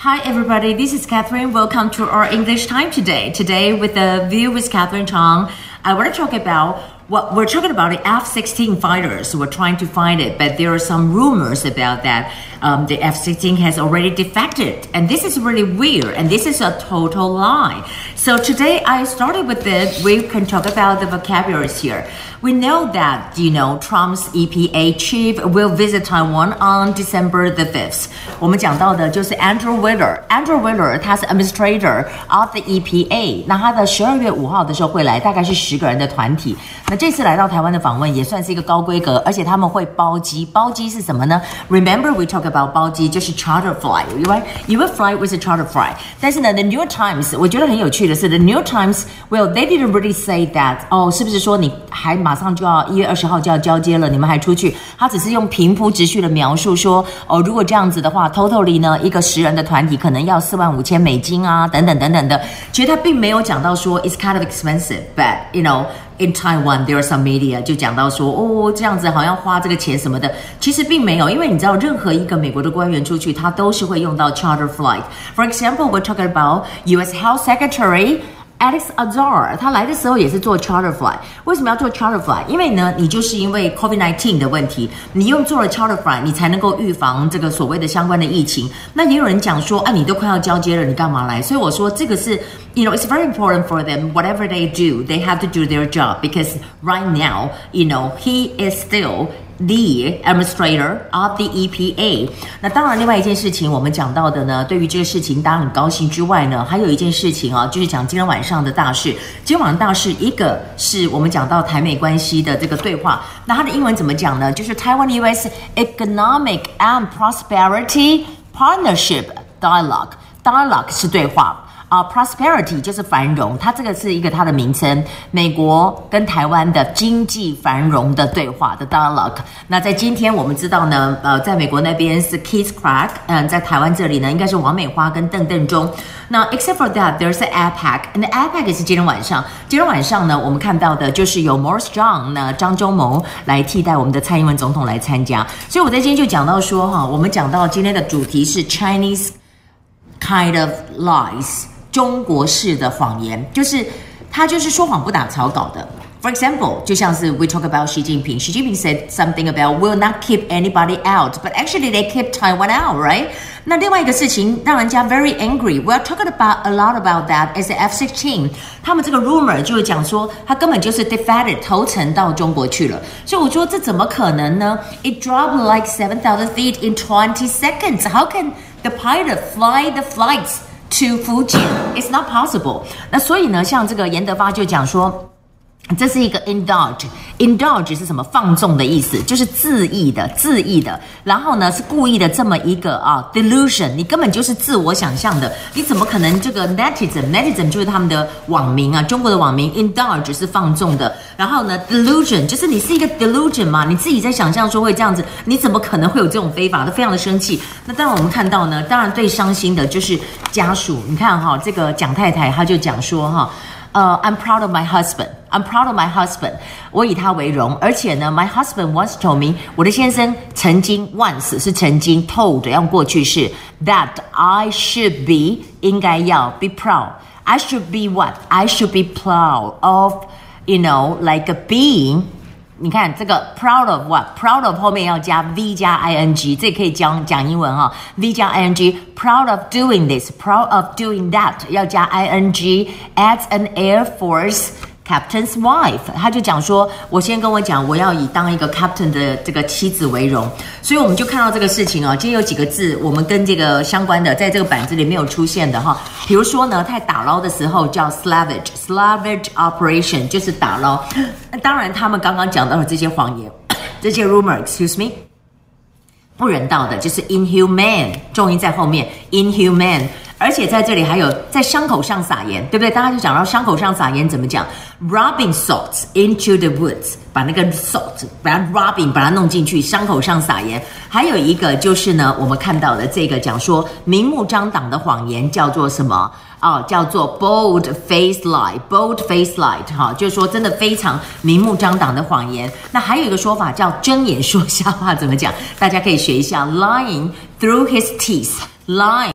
Hi, everybody. This is Catherine. Welcome to our English time today. Today, with the view with Catherine Chang, I want to talk about what we're talking about the F-16 fighters. We're trying to find it, but there are some rumors about that um, the F-16 has already defected, and this is really weird, and this is a total lie. So today I started with it. We can talk about the vocabularies here. We know that you know Trump's EPA chief will visit Taiwan on December the 5th. 我们讲到的就是 Andrew Wheeler。Andrew Wheeler 他是 administrator of the EPA。那他的十二月五号的时候会来，大概是十个人的团体。那 这次来到台湾的访问也算是一个高规格，而且他们会包机。包机是什么呢？Remember we talk about 包机就是 charter flight，you right? You will fly with a charter flight。但是呢，The New Times 我觉得很有趣的是，The New Times well they didn't really say that。哦，是不是说你还马上就要一月二十号就要交接了？你们还出去？他只是用平铺直叙的描述说，哦，如果这样子的话，totally 呢一个十人的团体可能要四万五千美金啊，等等等等的。其实他并没有讲到说 it's kind of expensive，but you know。In Taiwan, there are some media 就讲到说，哦，这样子好像花这个钱什么的，其实并没有，因为你知道，任何一个美国的官员出去，他都是会用到 charter flight. For example, we're talking about U.S. Health Secretary. Alex Azar，他来的时候也是坐 charter flight。为什么要做 charter flight？因为呢，你就是因为 COVID-19 的问题，你用做了 charter flight，你才能够预防这个所谓的相关的疫情。那也有人讲说，哎、啊，你都快要交接了，你干嘛来？所以我说这个是，you know，it's very important for them. Whatever they do, they have to do their job because right now, you know, he is still. The administrator of the EPA。那当然，另外一件事情我们讲到的呢，对于这个事情大家很高兴之外呢，还有一件事情啊，就是讲今天晚上的大事。今天晚上大事，一个是我们讲到台美关系的这个对话。那它的英文怎么讲呢？就是 Taiwan-US Economic and Prosperity Partnership Dialogue。Dialogue 是对话。啊、，prosperity 就是繁荣，它这个是一个它的名称。美国跟台湾的经济繁荣的对话的 dialogue。那在今天我们知道呢，呃，在美国那边是 Keith Krach，嗯，在台湾这里呢，应该是王美花跟邓邓中。那 except for that，there's an APEC，and the APEC 是今天晚上。今天晚上呢，我们看到的就是由 Morris Chang 呢张忠谋来替代我们的蔡英文总统来参加。所以我在今天就讲到说哈，我们讲到今天的主题是 Chinese kind of lies。中国式的谎言，就是他就是说谎不打草稿的。For example，就像是 we talk about Xi Jinping. Xi Jinping said something about will not keep anybody out, but actually they keep Taiwan out, right? 那另外一个事情让人家 very angry. We're talking about a lot about that. Is the F-16？他们这个 rumor 就是讲说，他根本就是 defected 投诚到中国去了。所以我说这怎么可能呢？It dropped like seven thousand feet in twenty seconds. How can the pilot fly the flights? To 福建，it's not possible。那所以呢，像这个严德发就讲说。这是一个 indulge，indulge 是什么？放纵的意思，就是恣意的、恣意的。然后呢，是故意的这么一个啊，delusion，你根本就是自我想象的。你怎么可能这个 netizen，netizen 就是他们的网民啊，中国的网民 indulge 是放纵的。然后呢，delusion 就是你是一个 delusion 嘛，你自己在想象说会这样子，你怎么可能会有这种非法？都非常的生气。那当然我们看到呢，当然最伤心的就是家属。你看哈，这个蒋太太她就讲说哈。呃、I'm proud of my husband. I'm proud of my husband. 我以他为荣。而且呢，my husband once told me，我的先生曾经 once 是曾经 told 要过去式 that I should be 应该要 be proud. I should be what? I should be proud of, you know, like a being. 你看这个 proud of what？proud of 后面要加 v 加 ing，这可以讲讲英文哈、哦。v 加 ing，proud of doing this，proud of doing that，要加 ing。As an Air Force captain's wife，他就讲说，我先跟我讲，我要以当一个 captain 的这个妻子为荣。所以我们就看到这个事情哦。今天有几个字，我们跟这个相关的，在这个板子里没有出现的哈。比如说呢，在打捞的时候叫 slavage，slavage operation 就是打捞。那当然，他们刚刚讲到了这些谎言，这些 rumor，excuse me，不人道的，就是 inhuman，重音在后面 inhuman。而且在这里还有在伤口上撒盐，对不对？大家就讲到伤口上撒盐怎么讲？Rubbing salt into the woods，把那个 salt，把它 rubbing，把它弄进去，伤口上撒盐。还有一个就是呢，我们看到的这个讲说明目张胆的谎言叫做什么？哦，叫做 bold face lie，bold face lie，哈，就是说真的非常明目张胆的谎言。那还有一个说法叫睁眼说瞎话，怎么讲？大家可以学一下，lying through his teeth，lying。